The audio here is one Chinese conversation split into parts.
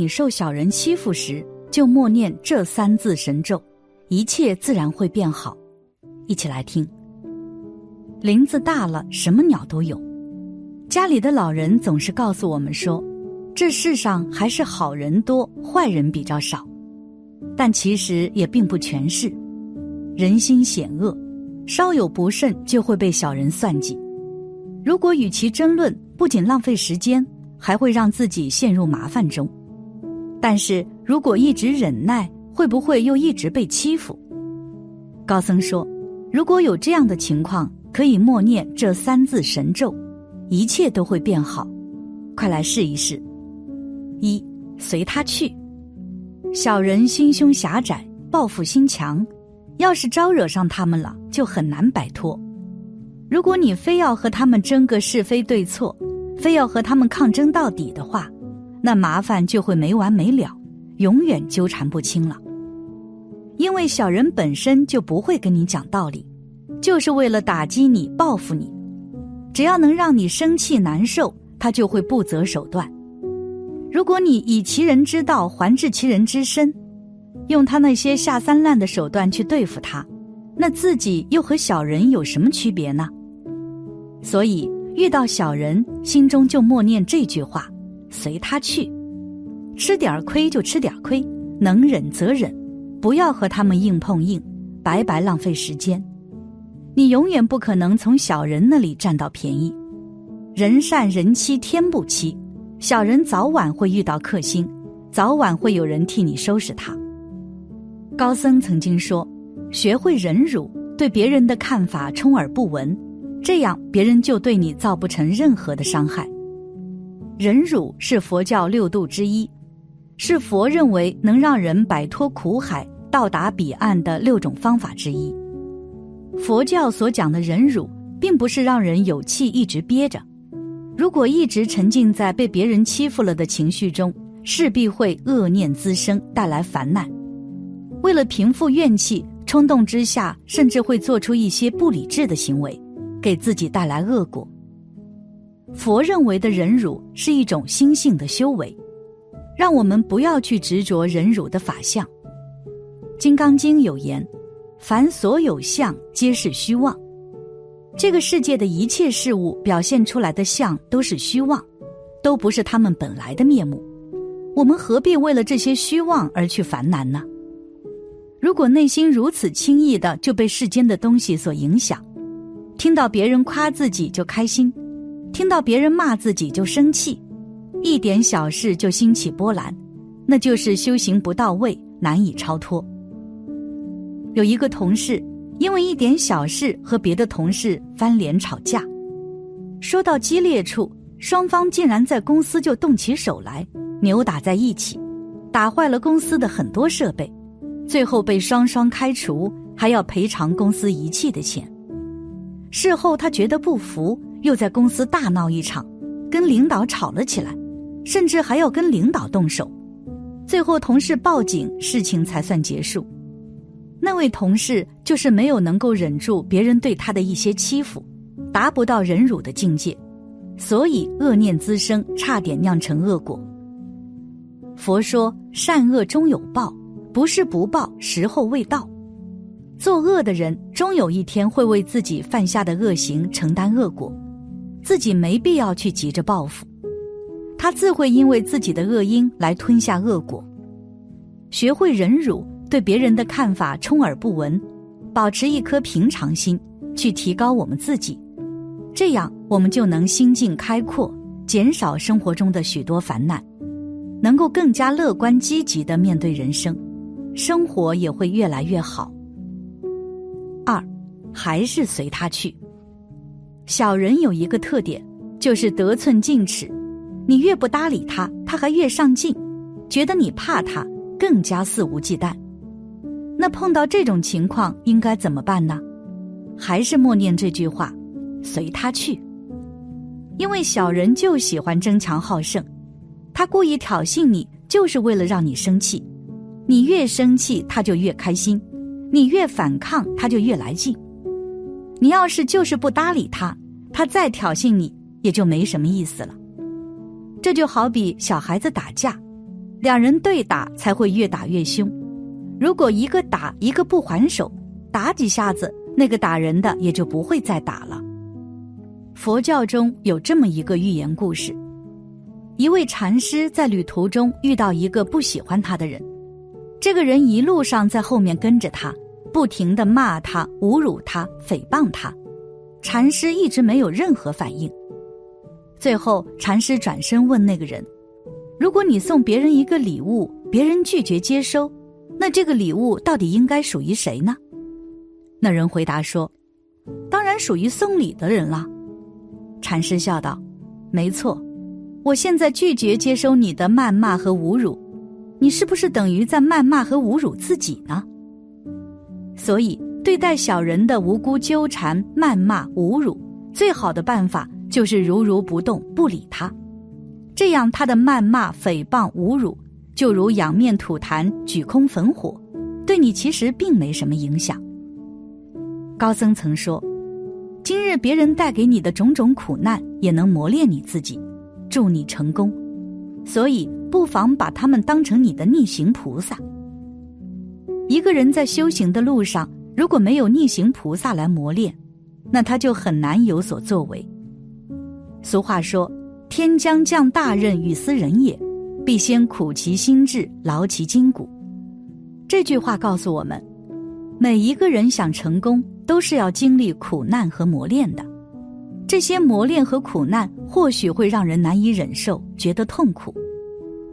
你受小人欺负时，就默念这三字神咒，一切自然会变好。一起来听。林子大了，什么鸟都有。家里的老人总是告诉我们说，这世上还是好人多，坏人比较少。但其实也并不全是，人心险恶，稍有不慎就会被小人算计。如果与其争论，不仅浪费时间，还会让自己陷入麻烦中。但是如果一直忍耐，会不会又一直被欺负？高僧说，如果有这样的情况，可以默念这三字神咒。一切都会变好，快来试一试。一随他去，小人心胸狭窄，报复心强，要是招惹上他们了，就很难摆脱。如果你非要和他们争个是非对错，非要和他们抗争到底的话，那麻烦就会没完没了，永远纠缠不清了。因为小人本身就不会跟你讲道理，就是为了打击你、报复你。只要能让你生气难受，他就会不择手段。如果你以其人之道还治其人之身，用他那些下三滥的手段去对付他，那自己又和小人有什么区别呢？所以遇到小人，心中就默念这句话：随他去，吃点亏就吃点亏，能忍则忍，不要和他们硬碰硬，白白浪费时间。你永远不可能从小人那里占到便宜，人善人欺天不欺，小人早晚会遇到克星，早晚会有人替你收拾他。高僧曾经说：“学会忍辱，对别人的看法充耳不闻，这样别人就对你造不成任何的伤害。”忍辱是佛教六度之一，是佛认为能让人摆脱苦海、到达彼岸的六种方法之一。佛教所讲的忍辱，并不是让人有气一直憋着。如果一直沉浸在被别人欺负了的情绪中，势必会恶念滋生，带来烦难。为了平复怨气，冲动之下，甚至会做出一些不理智的行为，给自己带来恶果。佛认为的忍辱是一种心性的修为，让我们不要去执着忍辱的法相。《金刚经》有言。凡所有相，皆是虚妄。这个世界的一切事物表现出来的相都是虚妄，都不是他们本来的面目。我们何必为了这些虚妄而去烦难呢？如果内心如此轻易的就被世间的东西所影响，听到别人夸自己就开心，听到别人骂自己就生气，一点小事就兴起波澜，那就是修行不到位，难以超脱。有一个同事，因为一点小事和别的同事翻脸吵架，说到激烈处，双方竟然在公司就动起手来，扭打在一起，打坏了公司的很多设备，最后被双双开除，还要赔偿公司遗弃的钱。事后他觉得不服，又在公司大闹一场，跟领导吵了起来，甚至还要跟领导动手，最后同事报警，事情才算结束。那位同事就是没有能够忍住别人对他的一些欺负，达不到忍辱的境界，所以恶念滋生，差点酿成恶果。佛说善恶终有报，不是不报，时候未到。作恶的人终有一天会为自己犯下的恶行承担恶果，自己没必要去急着报复，他自会因为自己的恶因来吞下恶果。学会忍辱。对别人的看法充耳不闻，保持一颗平常心，去提高我们自己，这样我们就能心境开阔，减少生活中的许多烦难，能够更加乐观积极的面对人生，生活也会越来越好。二，还是随他去。小人有一个特点，就是得寸进尺，你越不搭理他，他还越上进，觉得你怕他，更加肆无忌惮。那碰到这种情况应该怎么办呢？还是默念这句话，随他去。因为小人就喜欢争强好胜，他故意挑衅你，就是为了让你生气。你越生气，他就越开心；你越反抗，他就越来劲。你要是就是不搭理他，他再挑衅你，也就没什么意思了。这就好比小孩子打架，两人对打才会越打越凶。如果一个打一个不还手，打几下子，那个打人的也就不会再打了。佛教中有这么一个寓言故事：一位禅师在旅途中遇到一个不喜欢他的人，这个人一路上在后面跟着他，不停的骂他、侮辱他、诽谤他，禅师一直没有任何反应。最后，禅师转身问那个人：“如果你送别人一个礼物，别人拒绝接收，那这个礼物到底应该属于谁呢？”那人回答说：“当然属于送礼的人了。”禅师笑道：“没错，我现在拒绝接收你的谩骂和侮辱，你是不是等于在谩骂和侮辱自己呢？所以，对待小人的无辜纠缠、谩骂、侮辱，最好的办法。”就是如如不动，不理他，这样他的谩骂、诽谤、侮辱，就如仰面吐痰、举空焚火，对你其实并没什么影响。高僧曾说：“今日别人带给你的种种苦难，也能磨练你自己，助你成功。所以不妨把他们当成你的逆行菩萨。一个人在修行的路上，如果没有逆行菩萨来磨练，那他就很难有所作为。”俗话说：“天将降大任于斯人也，必先苦其心志，劳其筋骨。”这句话告诉我们，每一个人想成功，都是要经历苦难和磨练的。这些磨练和苦难或许会让人难以忍受，觉得痛苦，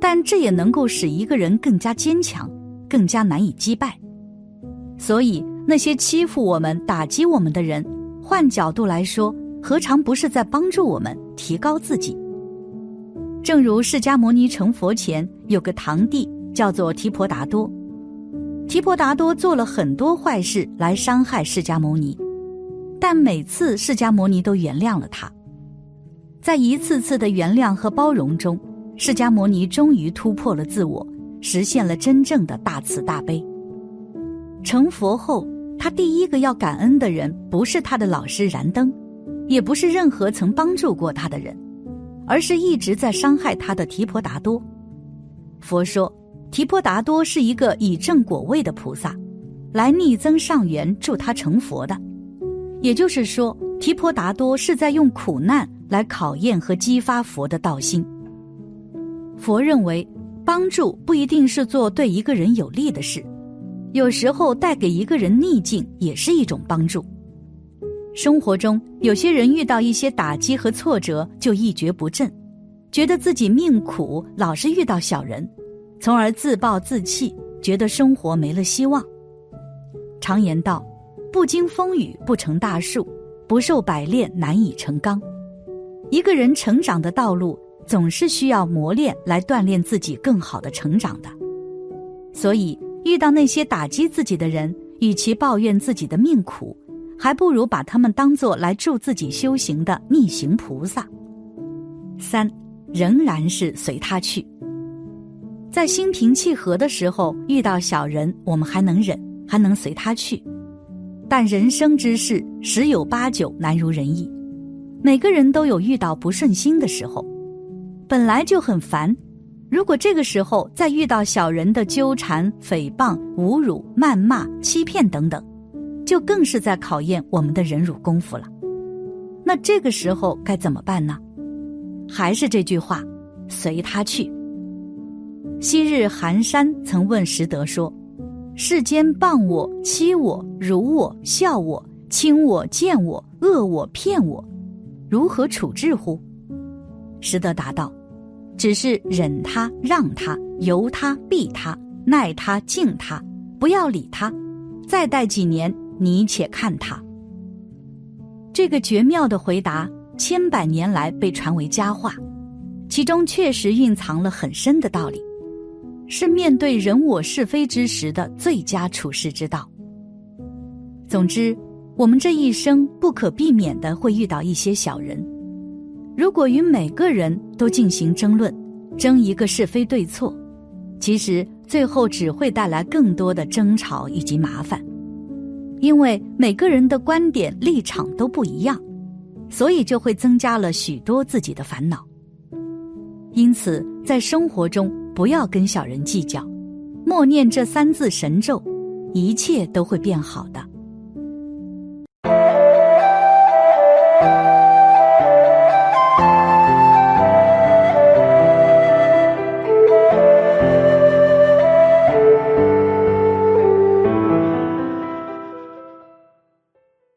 但这也能够使一个人更加坚强，更加难以击败。所以，那些欺负我们、打击我们的人，换角度来说。何尝不是在帮助我们提高自己？正如释迦牟尼成佛前有个堂弟叫做提婆达多，提婆达多做了很多坏事来伤害释迦牟尼，但每次释迦牟尼都原谅了他。在一次次的原谅和包容中，释迦牟尼终于突破了自我，实现了真正的大慈大悲。成佛后，他第一个要感恩的人不是他的老师燃灯。也不是任何曾帮助过他的人，而是一直在伤害他的提婆达多。佛说，提婆达多是一个以正果位的菩萨，来逆增上缘助他成佛的。也就是说，提婆达多是在用苦难来考验和激发佛的道心。佛认为，帮助不一定是做对一个人有利的事，有时候带给一个人逆境也是一种帮助。生活中，有些人遇到一些打击和挫折就一蹶不振，觉得自己命苦，老是遇到小人，从而自暴自弃，觉得生活没了希望。常言道：“不经风雨不成大树，不受百炼难以成钢。”一个人成长的道路总是需要磨练来锻炼自己更好的成长的。所以，遇到那些打击自己的人，与其抱怨自己的命苦。还不如把他们当做来助自己修行的逆行菩萨。三，仍然是随他去。在心平气和的时候遇到小人，我们还能忍，还能随他去。但人生之事十有八九难如人意，每个人都有遇到不顺心的时候，本来就很烦。如果这个时候再遇到小人的纠缠、诽谤、侮辱、谩骂、欺骗等等。就更是在考验我们的忍辱功夫了。那这个时候该怎么办呢？还是这句话，随他去。昔日寒山曾问拾得说：“世间谤我、欺我、辱我、笑我、轻我、贱我、恶我、骗我，如何处置乎？”拾得答道：“只是忍他、让他、由他、避他、耐他、敬他，不要理他，再待几年。”你且看他，这个绝妙的回答，千百年来被传为佳话，其中确实蕴藏了很深的道理，是面对人我是非之时的最佳处世之道。总之，我们这一生不可避免的会遇到一些小人，如果与每个人都进行争论，争一个是非对错，其实最后只会带来更多的争吵以及麻烦。因为每个人的观点立场都不一样，所以就会增加了许多自己的烦恼。因此，在生活中不要跟小人计较，默念这三字神咒，一切都会变好的。